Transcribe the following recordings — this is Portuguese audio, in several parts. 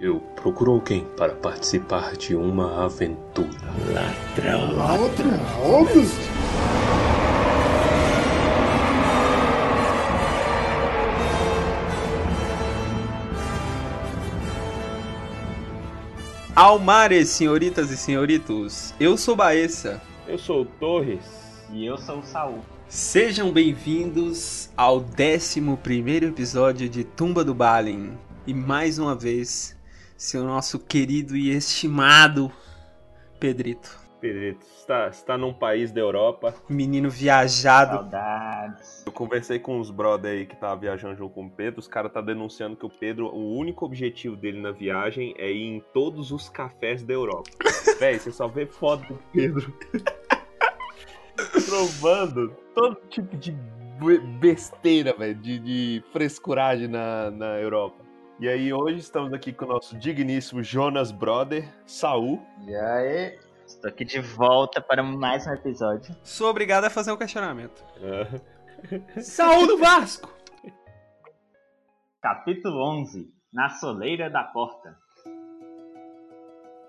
Eu procuro alguém para participar de uma aventura. Ladrão. Ladrão? Almares, senhoritas e senhoritos, eu sou Baessa. Eu sou o Torres. E eu sou o Saul. Sejam bem-vindos ao 11 episódio de Tumba do Balin. E mais uma vez, seu nosso querido e estimado Pedrito. Pedrito, está, está num país da Europa. Menino viajado. Saudades. Eu conversei com uns brother aí que tava viajando junto com o Pedro. Os caras tá denunciando que o Pedro, o único objetivo dele na viagem é ir em todos os cafés da Europa. Véi, você só vê foto do Pedro provando todo tipo de besteira, velho, de, de frescuragem na, na Europa. E aí, hoje estamos aqui com o nosso digníssimo Jonas Brother, Saul. E aí? Estou aqui de volta para mais um episódio. Sou obrigado a fazer um questionamento. É. Saúl do Vasco! Capítulo 11 Na soleira da porta.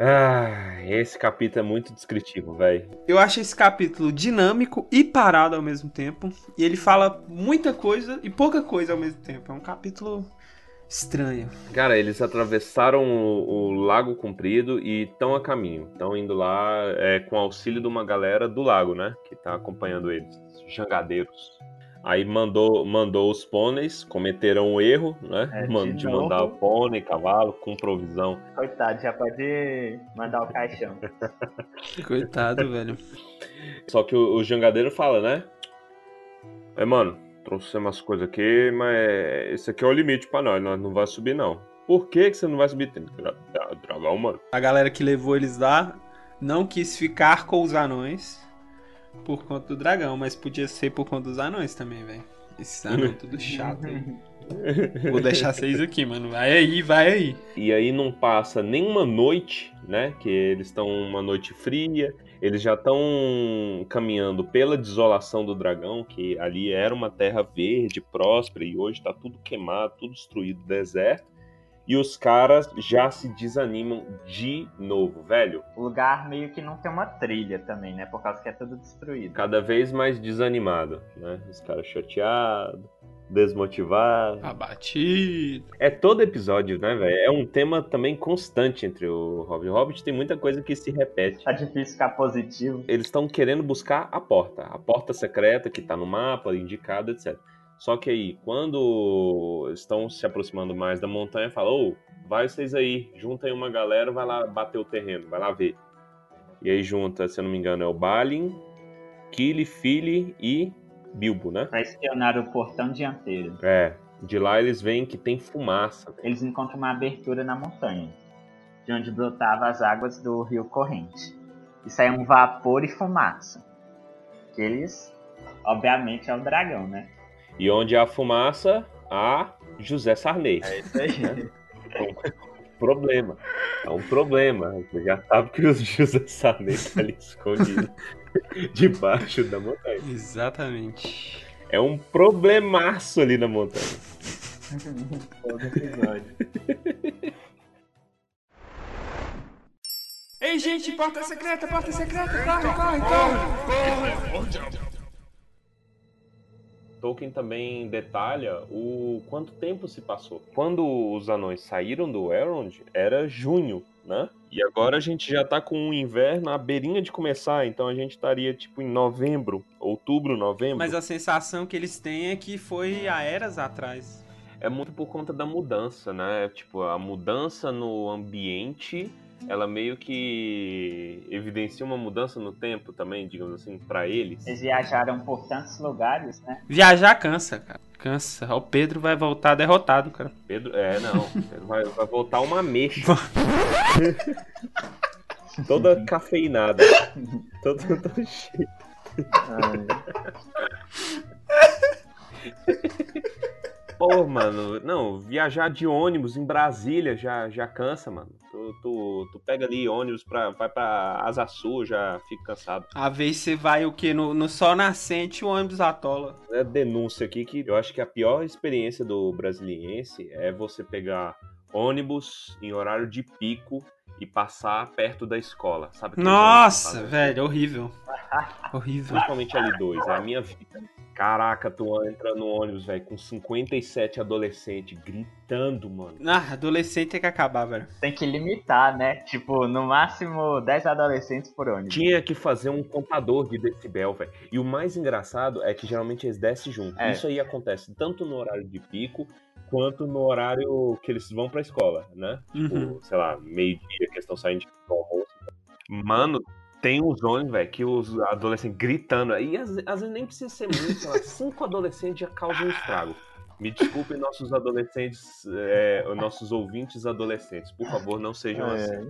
Ah, esse capítulo é muito descritivo, velho. Eu acho esse capítulo dinâmico e parado ao mesmo tempo. E ele fala muita coisa e pouca coisa ao mesmo tempo. É um capítulo estranho. Cara, eles atravessaram o, o Lago Comprido e estão a caminho. Estão indo lá é, com auxílio de uma galera do lago, né? Que tá acompanhando eles. Jangadeiros. Aí mandou, mandou os pôneis, cometeram um erro, né? É, de de mandar o pônei, cavalo, com provisão. Coitado, já pode mandar o caixão. Coitado, velho. Só que o, o jangadeiro fala, né? É, mano, trouxemos umas coisas aqui, mas esse aqui é o limite pra nós, nós não vai subir não. Por que, que você não vai subir? Dragão, mano. A galera que levou eles lá não quis ficar com os anões por conta do dragão, mas podia ser por conta dos anões também, velho. Esses anões tudo chato. Vou deixar vocês aqui, mano. Vai aí, vai aí. E aí não passa nenhuma noite, né? Que eles estão uma noite fria. Eles já estão caminhando pela desolação do dragão, que ali era uma terra verde, próspera, e hoje tá tudo queimado, tudo destruído, deserto. E os caras já se desanimam de novo, velho. O lugar meio que não tem uma trilha também, né? Por causa que é tudo destruído. Cada vez mais desanimado, né? Os caras chateados, desmotivados. Abatido. É todo episódio, né, velho? É um tema também constante entre o Hobbit. O Hobbit tem muita coisa que se repete. Tá difícil ficar positivo. Eles estão querendo buscar a porta, a porta secreta que tá no mapa, indicada, etc. Só que aí, quando estão se aproximando mais da montanha, fala: Ô, vai vocês aí, junta aí uma galera, vai lá bater o terreno, vai lá ver. E aí junta, se eu não me engano, é o Balin, Kili, Fili e Bilbo, né? Pra espionar o portão dianteiro. É. De lá eles veem que tem fumaça. Eles encontram uma abertura na montanha, de onde brotava as águas do rio corrente. E sai um vapor e fumaça. Que eles, obviamente, é o dragão, né? E onde há fumaça, há José Sarney. É isso aí. É um problema. É um problema. Você já sabe que o José Sarney tá ali escondido debaixo da montanha. Exatamente. É um problemaço ali na montanha. Todo episódio. Ei, gente, porta secreta, porta secreta, corre, corre, corre. Tolkien também detalha o quanto tempo se passou. Quando os anões saíram do Elrond, era junho, né? E agora a gente já tá com o inverno à beirinha de começar, então a gente estaria tipo em novembro, outubro, novembro. Mas a sensação que eles têm é que foi há eras atrás. é muito por conta da mudança, né? Tipo, a mudança no ambiente, ela meio que evidencia uma mudança no tempo também, digamos assim, pra eles. Eles viajaram por tantos lugares, né? Viajar cansa, cara. Cansa. O Pedro vai voltar derrotado, cara. Pedro, é, não, Pedro vai, vai voltar uma mexa. Toda cafeinada. Toda, toda cheia. Pô, mano, não, viajar de ônibus em Brasília já, já cansa, mano. Tu, tu, tu pega ali ônibus pra, vai pra Asa Sul, já fica cansado. A vez você vai o quê? No, no sol nascente o ônibus atola. É denúncia aqui que eu acho que a pior experiência do brasiliense é você pegar ônibus em horário de pico e passar perto da escola, sabe? Nossa, velho, horrível. Horrível. Principalmente ali dois, é a minha vida. Caraca, tu entra no ônibus, velho, com 57 adolescentes gritando, mano. Ah, adolescente tem que acabar, velho. Tem que limitar, né? Tipo, no máximo 10 adolescentes por ônibus. Tinha que fazer um contador de decibel, velho. E o mais engraçado é que geralmente eles descem junto. É. Isso aí acontece tanto no horário de pico quanto no horário que eles vão pra escola, né? Tipo, Uhum. sei lá, meio-dia que eles estão saindo de almoço. Mano, tem uns ônibus, velho, que os adolescentes gritando. E às, às vezes nem precisa ser muito, sei lá, cinco adolescentes já causam um estrago. Me desculpem, nossos adolescentes, é, nossos ouvintes adolescentes. Por favor, não sejam É. assim.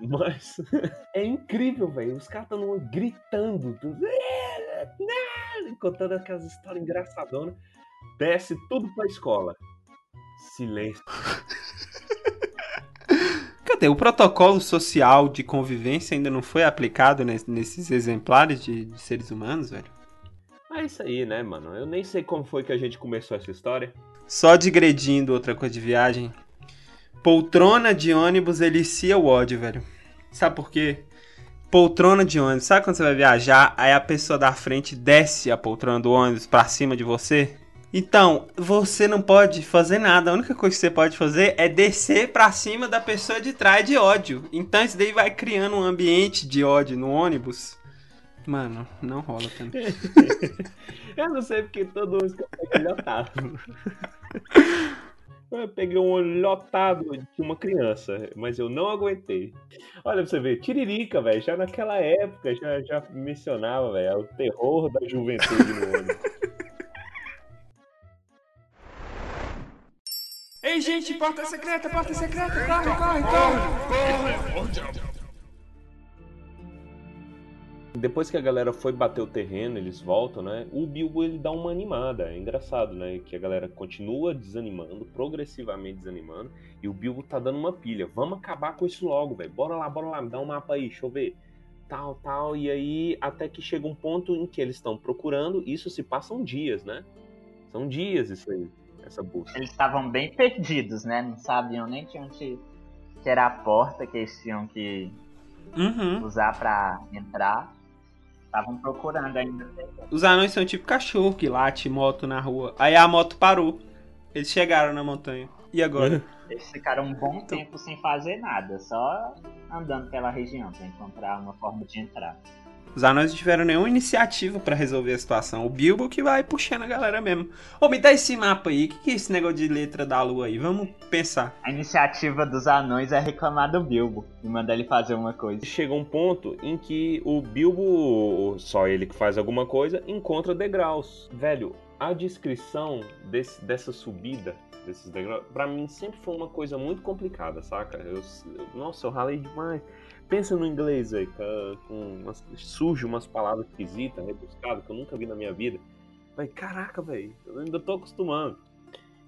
Mas é incrível, velho. Os caras estão gritando, tudo, contando aquelas histórias engraçadonas. Desce tudo pra escola. Silêncio. Cadê? O protocolo social de convivência ainda não foi aplicado nes- nesses exemplares de, de seres humanos, velho? É isso aí, né, mano? Eu nem sei como foi que a gente começou essa história. Só digredindo outra coisa de viagem. Poltrona de ônibus elicia o ódio, velho. Sabe por quê? Poltrona de ônibus. Sabe quando você vai viajar, aí a pessoa da frente desce a poltrona do ônibus pra cima de você? Então, você não pode fazer nada. A única coisa que você pode fazer é descer pra cima da pessoa de trás de ódio. Então isso daí vai criando um ambiente de ódio no ônibus. Mano, não rola também. Eu não sei porque todo mundo fica lotado. Eu peguei um olho lotado de uma criança, mas eu não aguentei. Olha pra você ver, Tiririca, velho, já naquela época já, já mencionava, velho, o terror da juventude no ônibus. Ei, gente, porta secreta, porta secreta, corre, corre, corre. Depois que a galera foi bater o terreno, eles voltam, né? O Bilbo ele dá uma animada. É engraçado, né? Que a galera continua desanimando, progressivamente desanimando, e o Bilbo tá dando uma pilha. Vamos acabar com isso logo, velho. Bora lá, bora lá, me dá um mapa aí, deixa eu ver. Tal, tal. E aí, até que chega um ponto em que eles estão procurando. Isso se passam dias, né? São dias isso aí, essa busca. Eles estavam bem perdidos, né? Não sabiam nem de onde que era a porta que eles tinham que Uhum. usar pra entrar. Estavam procurando ainda. Os anões são tipo cachorro que late moto na rua. Aí a moto parou. Eles chegaram na montanha. E agora? Eles ficaram um bom tempo sem fazer nada, só andando pela região pra encontrar uma forma de entrar. Os anões não tiveram nenhuma iniciativa pra resolver a situação. O Bilbo que vai puxando a galera mesmo. Ô, me dá esse mapa aí. O que, que é esse negócio de letra da lua aí? Vamos pensar. A iniciativa dos anões é reclamar do Bilbo e mandar ele fazer uma coisa. Chega um ponto em que o Bilbo, só ele que faz alguma coisa, encontra degraus. Velho, a descrição desse- dessa subida, desses degraus, pra mim sempre foi uma coisa muito complicada, saca? Eu- eu- nossa, eu ralei demais. Pensa no inglês aí, com, umas, surge umas palavras esquisitas, rebuscadas, que eu nunca vi na minha vida. Vai, caraca, velho, eu ainda tô acostumando.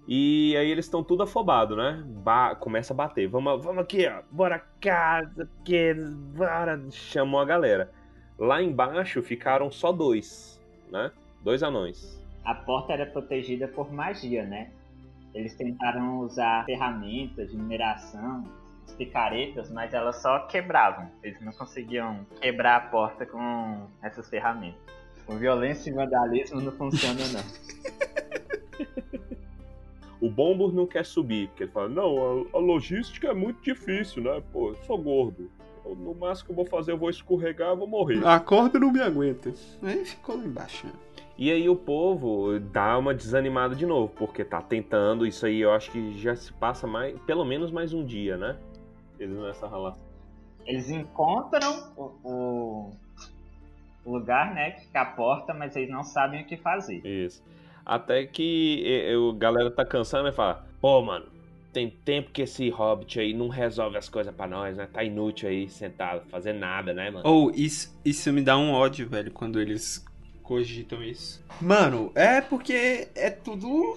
E aí eles estão tudo afobados, né? Ba- começa a bater. Vamos, vamos aqui, ó. Bora casa, que bora. Chamou a galera. Lá embaixo ficaram só dois, né? Dois anões. A porta era protegida por magia, né? Eles tentaram usar ferramentas de mineração, picaretas, mas elas só quebravam. Eles não conseguiam quebrar a porta com essas ferramentas. Com violência e vandalismo não funciona, não. O Bombur não quer subir, porque ele fala: Não, a, a logística é muito difícil, né? Pô, eu sou gordo. Eu, no máximo que eu vou fazer, eu vou escorregar e vou morrer. A corda não me aguenta. Aí ficou lá embaixo. né? E aí o povo dá uma desanimada de novo, porque tá tentando. Isso aí eu acho que já se passa mais, pelo menos mais um dia, né? Eles nessa relação. Eles encontram o, o- o lugar, né, que fica a porta, mas eles não sabem o que fazer. Isso. Até que e- a galera tá cansando e fala: Pô, mano, tem tempo que esse hobbit aí não resolve as coisas pra nós, né? Tá inútil aí sentado, fazer nada, né, mano? Ou isso, isso me dá um ódio, velho, quando eles cogitam isso. Mano, é porque é tudo.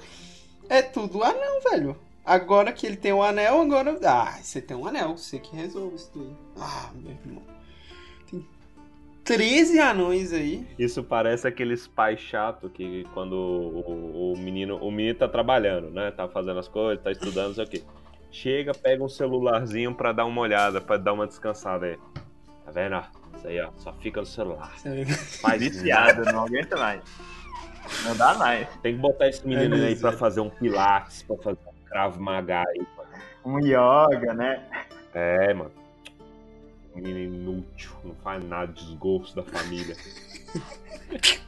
É tudo anão, velho. Agora que ele tem o anel, agora. Ah, você tem um anel, você que resolve isso daí. Ah, meu irmão. Tem 13 anões aí. Isso parece aqueles pais chato que quando o, o menino o menino tá trabalhando, né? Tá fazendo as coisas, tá estudando, não sei o quê. chega, pega um celularzinho pra dar uma olhada, pra dar uma descansada aí. Tá vendo? ó? Isso aí, ó. Só fica no celular. Faz Viciado, não aguenta mais. Não dá mais. Tem que botar esse menino É aí pra fazer um pilates, pra fazer cravo maga aí. Um yoga, né? É, mano. Menino inútil, não faz nada, desgosto da família.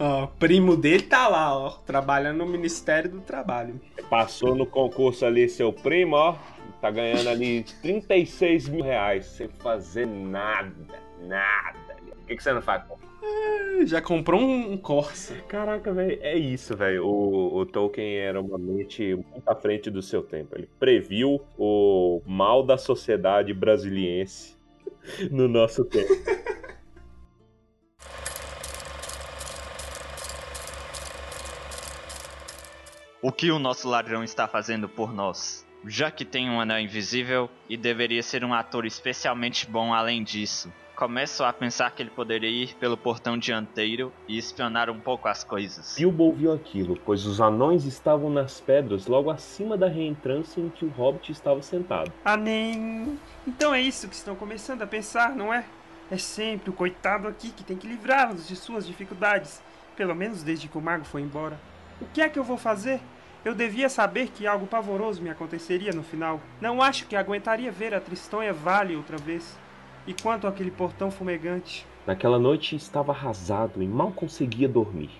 Ó, o primo dele tá lá, ó, trabalhando no Ministério do Trabalho. Passou no concurso ali, seu primo, ó. Tá ganhando ali 36 mil reais sem fazer nada, nada. O que, que você não faz? Já comprou um, um Corsa. Caraca, velho, é isso, velho. O, o Tolkien era uma mente muito à frente do seu tempo. Ele previu o mal da sociedade brasiliense no nosso tempo. O que o nosso ladrão está fazendo por nós? Já que tem um anel invisível e deveria ser um ator especialmente bom além disso. Começo a pensar que ele poderia ir pelo portão dianteiro e espionar um pouco as coisas. Bilbo ouviu aquilo, pois os anões estavam nas pedras logo acima da reentrância em que o hobbit estava sentado. Ah, nem. Então é isso que estão começando a pensar, não é? É sempre o coitado aqui que tem que livrá-los de suas dificuldades. Pelo menos desde que o mago foi embora. O que é que eu vou fazer? Eu devia saber que algo pavoroso me aconteceria no final. Não acho que aguentaria ver a Tristonha Vale outra vez. E quanto àquele portão fumegante? Naquela noite estava arrasado e mal conseguia dormir.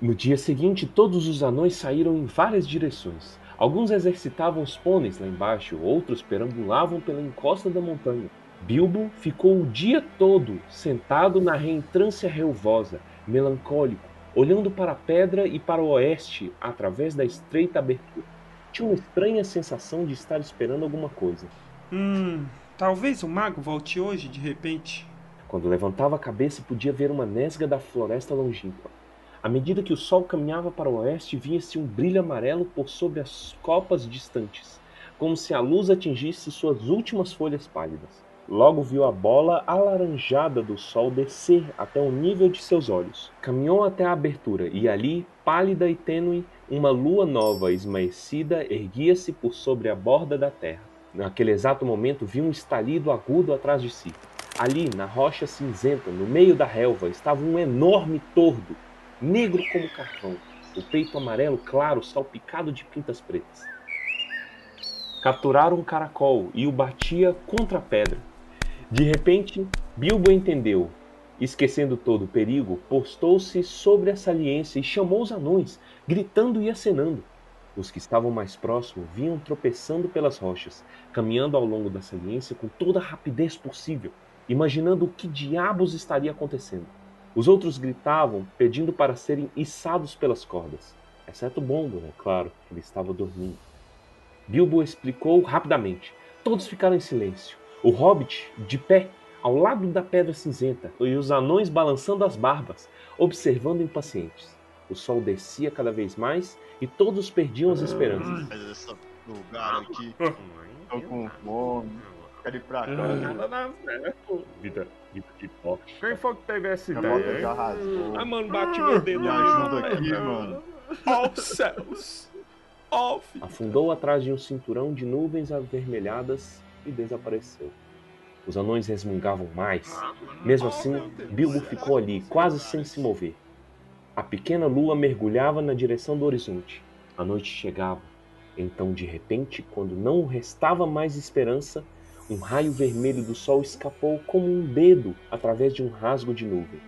No dia seguinte, todos os anões saíram em várias direções. Alguns exercitavam os pôneis lá embaixo, outros perambulavam pela encosta da montanha. Bilbo ficou o dia todo sentado na reentrância relvosa, melancólico, olhando para a pedra e para o oeste através da estreita abertura. Tinha uma estranha sensação de estar esperando alguma coisa. Hum, talvez o mago volte hoje de repente. Quando levantava a cabeça, podia ver uma nesga da floresta longínqua. À medida que o sol caminhava para o oeste, via-se um brilho amarelo por sobre as copas distantes, como se a luz atingisse suas últimas folhas pálidas. Logo viu a bola alaranjada do sol descer até o nível de seus olhos. Caminhou até a abertura e ali, pálida e tênue, uma lua nova esmaecida erguia-se por sobre a borda da terra. Naquele exato momento, viu um estalido agudo atrás de si. Ali, na rocha cinzenta, no meio da relva, estava um enorme tordo, negro como carvão, o peito amarelo claro salpicado de pintas pretas. Capturaram um caracol e o batia contra a pedra. De repente, Bilbo entendeu. Esquecendo todo o perigo, postou-se sobre a saliência e chamou os anões, gritando e acenando. Os que estavam mais próximos vinham tropeçando pelas rochas, caminhando ao longo da saliência com toda a rapidez possível, imaginando o que diabos estaria acontecendo. Os outros gritavam, pedindo para serem içados pelas cordas, exceto Bondo, é claro, ele estava dormindo. Bilbo explicou rapidamente. Todos ficaram em silêncio. O hobbit, de pé, ao lado da pedra cinzenta, e os anões balançando as barbas, observando impacientes. O sol descia cada vez mais e todos perdiam as esperanças. Mas esse lugar aqui, Hum. tô com fome. Quero ir pra cá. Na certo. Vida, vida de pobre. Quem foi que teve essa ideia? já hein? rasgou. Ah, mano, bate meu dedo. Me ajuda aqui, mano. Oh céus! Oh. Afundou atrás de um cinturão de nuvens avermelhadas e desapareceu. Os anões resmungavam mais. Mesmo assim, Bilbo ficou ali, quase sem se mover. A pequena lua mergulhava na direção do horizonte. A noite chegava. Então, de repente, quando não restava mais esperança, um raio vermelho do sol escapou como um dedo através de um rasgo de nuvem.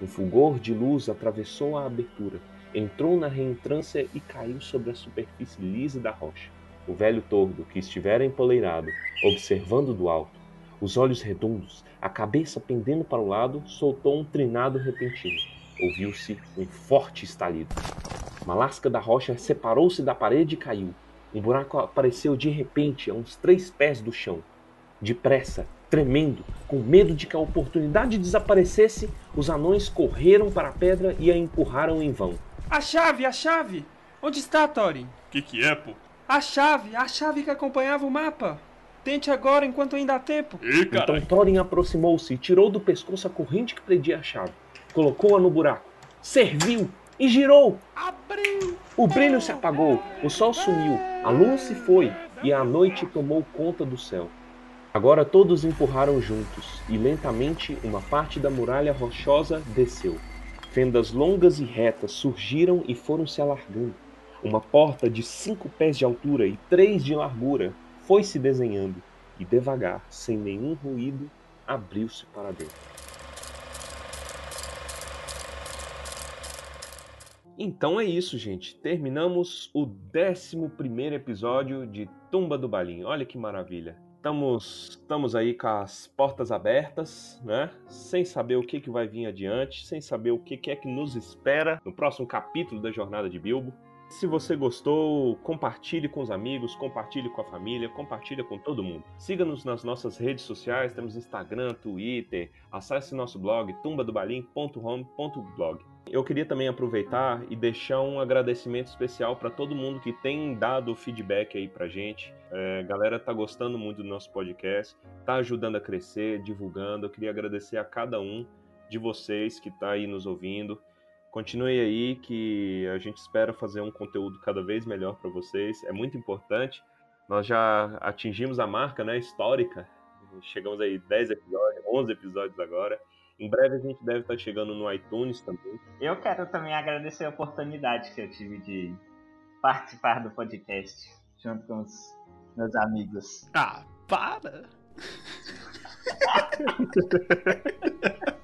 Um fulgor de luz atravessou a abertura, entrou na reentrância e caiu sobre a superfície lisa da rocha. O velho tordo, que estivera empoleirado, observando do alto, os olhos redondos, a cabeça pendendo para o lado, soltou um trinado repentino. Ouviu-se um forte estalido. Uma lasca da rocha separou-se da parede e caiu. Um buraco apareceu de repente a uns três pés do chão. Depressa, tremendo, com medo de que a oportunidade desaparecesse, os anões correram para a pedra e a empurraram em vão. A chave, a chave! Onde está, Thorin? Que que é, pô? A chave, a chave que acompanhava o mapa! Tente agora enquanto ainda há tempo. Ih, Então. Thorin aproximou-se e tirou do pescoço a corrente que prendia a chave. Colocou-a no buraco, serviu e girou. Abriu! O brilho se apagou, o sol sumiu, a lua se foi e a noite tomou conta do céu. Agora todos empurraram juntos, e lentamente uma parte da muralha rochosa desceu. Fendas longas e retas surgiram e foram se alargando. Uma porta de cinco pés de altura e três de largura foi se desenhando, e devagar, sem nenhum ruído, abriu-se para dentro. Então é isso, gente. Terminamos o 11 episódio de Tumba do Balim. Olha que maravilha. Estamos, estamos aí com as portas abertas, né? Sem saber o que, que vai vir adiante, sem saber o que, que é que nos espera no próximo capítulo da Jornada de Bilbo. Se você gostou, compartilhe com os amigos, compartilhe com a família, compartilhe com todo mundo. Siga-nos nas nossas redes sociais, temos Instagram, Twitter, acesse nosso blog tumbadobalim.home.blog. Eu queria também aproveitar e deixar um agradecimento especial para todo mundo que tem dado feedback aí pra gente. É, galera tá gostando muito do nosso podcast, tá ajudando a crescer, divulgando. Eu queria agradecer a cada um de vocês que tá aí nos ouvindo. Continue aí que a gente espera fazer um conteúdo cada vez melhor para vocês. É muito importante. Nós já atingimos a marca, né, histórica. Chegamos aí 10 episódios, 11 episódios agora. Em breve a gente deve estar chegando no iTunes também. Eu quero também agradecer a oportunidade que eu tive de participar do podcast junto com os meus amigos. Ah, para!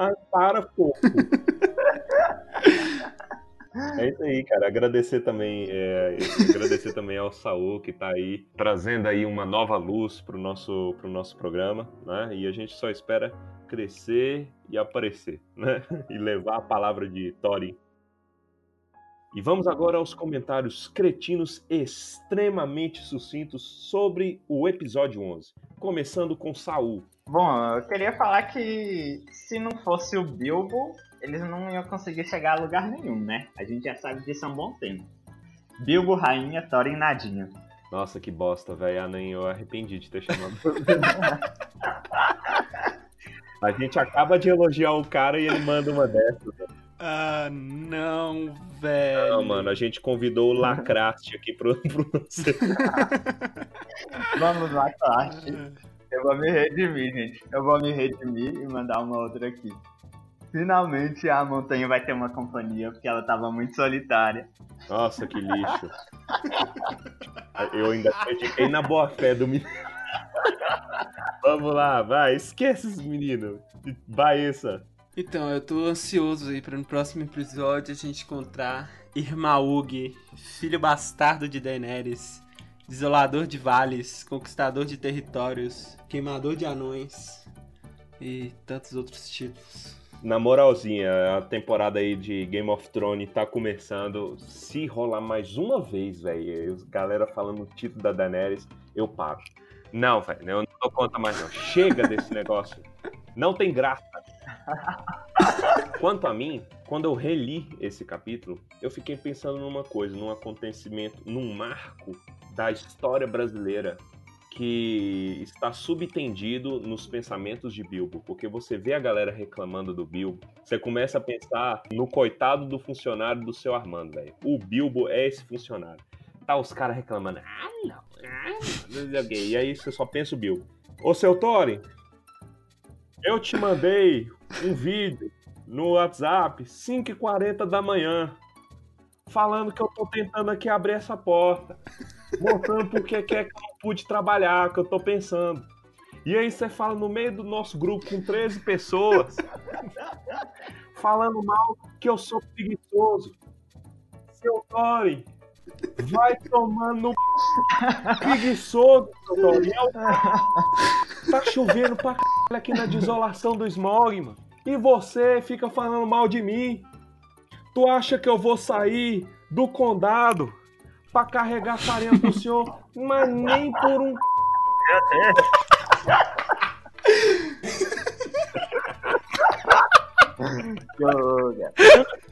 Ah, para, fofo. É isso aí, cara. Agradecer também, é, agradecer também ao Saul que está aí trazendo aí uma nova luz para o nosso, pro nosso programa, né? E a gente só espera crescer e aparecer, né? E levar a palavra de Thorin. E vamos agora aos comentários cretinos extremamente sucintos sobre o episódio 11, começando com Saul. Bom, eu queria falar que se não fosse o Bilbo, eles não iam conseguir chegar a lugar nenhum, né? A gente já sabe disso há um bom tempo. Bilbo, rainha, Thorin, nadinha. Nossa, que bosta, velho. Ah, nem eu arrependi de ter chamado. a gente acaba de elogiar o cara e ele manda uma dessas. Ah, não, velho. Não, mano, a gente convidou o Lacraste aqui pro, pro Vamos lá, Lacraste. Eu vou me redimir, gente. Eu vou me redimir e mandar uma outra aqui. Finalmente a montanha vai ter uma companhia, porque ela tava muito solitária. Nossa, que lixo. Eu ainda acreditei na boa fé do menino. Vamos lá, vai, esquece esses meninos. Baeça. Então, eu tô ansioso aí para no próximo episódio a gente encontrar Irmaug, filho bastardo de Daenerys, desolador de vales, conquistador de territórios, queimador de anões e tantos outros títulos. Na moralzinha, a temporada aí de Game of Thrones tá começando. Se rolar mais uma vez, velho, galera falando o título da Daenerys, eu paro. Não, velho, eu não dou conta mais não. Chega desse negócio. Não tem graça. Quanto a mim, quando eu reli esse capítulo, eu fiquei pensando numa coisa, num acontecimento, num marco da história brasileira que está subtendido nos pensamentos de Bilbo, porque você vê a galera reclamando do Bilbo, você começa a pensar no coitado do funcionário do seu Armando, velho. O Bilbo é esse funcionário. Tá os caras reclamando, ah não, ah não, e aí você só pensa o Bilbo. Ô seu Thorin, eu te mandei um vídeo no WhatsApp 5h40 da manhã falando que eu tô tentando aqui abrir essa porta mostrando porque que é que eu não pude trabalhar, que eu tô pensando. E aí você fala no meio do nosso grupo com 13 pessoas, falando mal que eu sou preguiçoso. Seu Tori, vai tomando preguiçoso, seu Tori. É tá chovendo pra caralho aqui na desolação do smog, mano. E você fica falando mal de mim. Tu acha que eu vou sair do condado pra carregar farinha pro senhor, mas nem por um.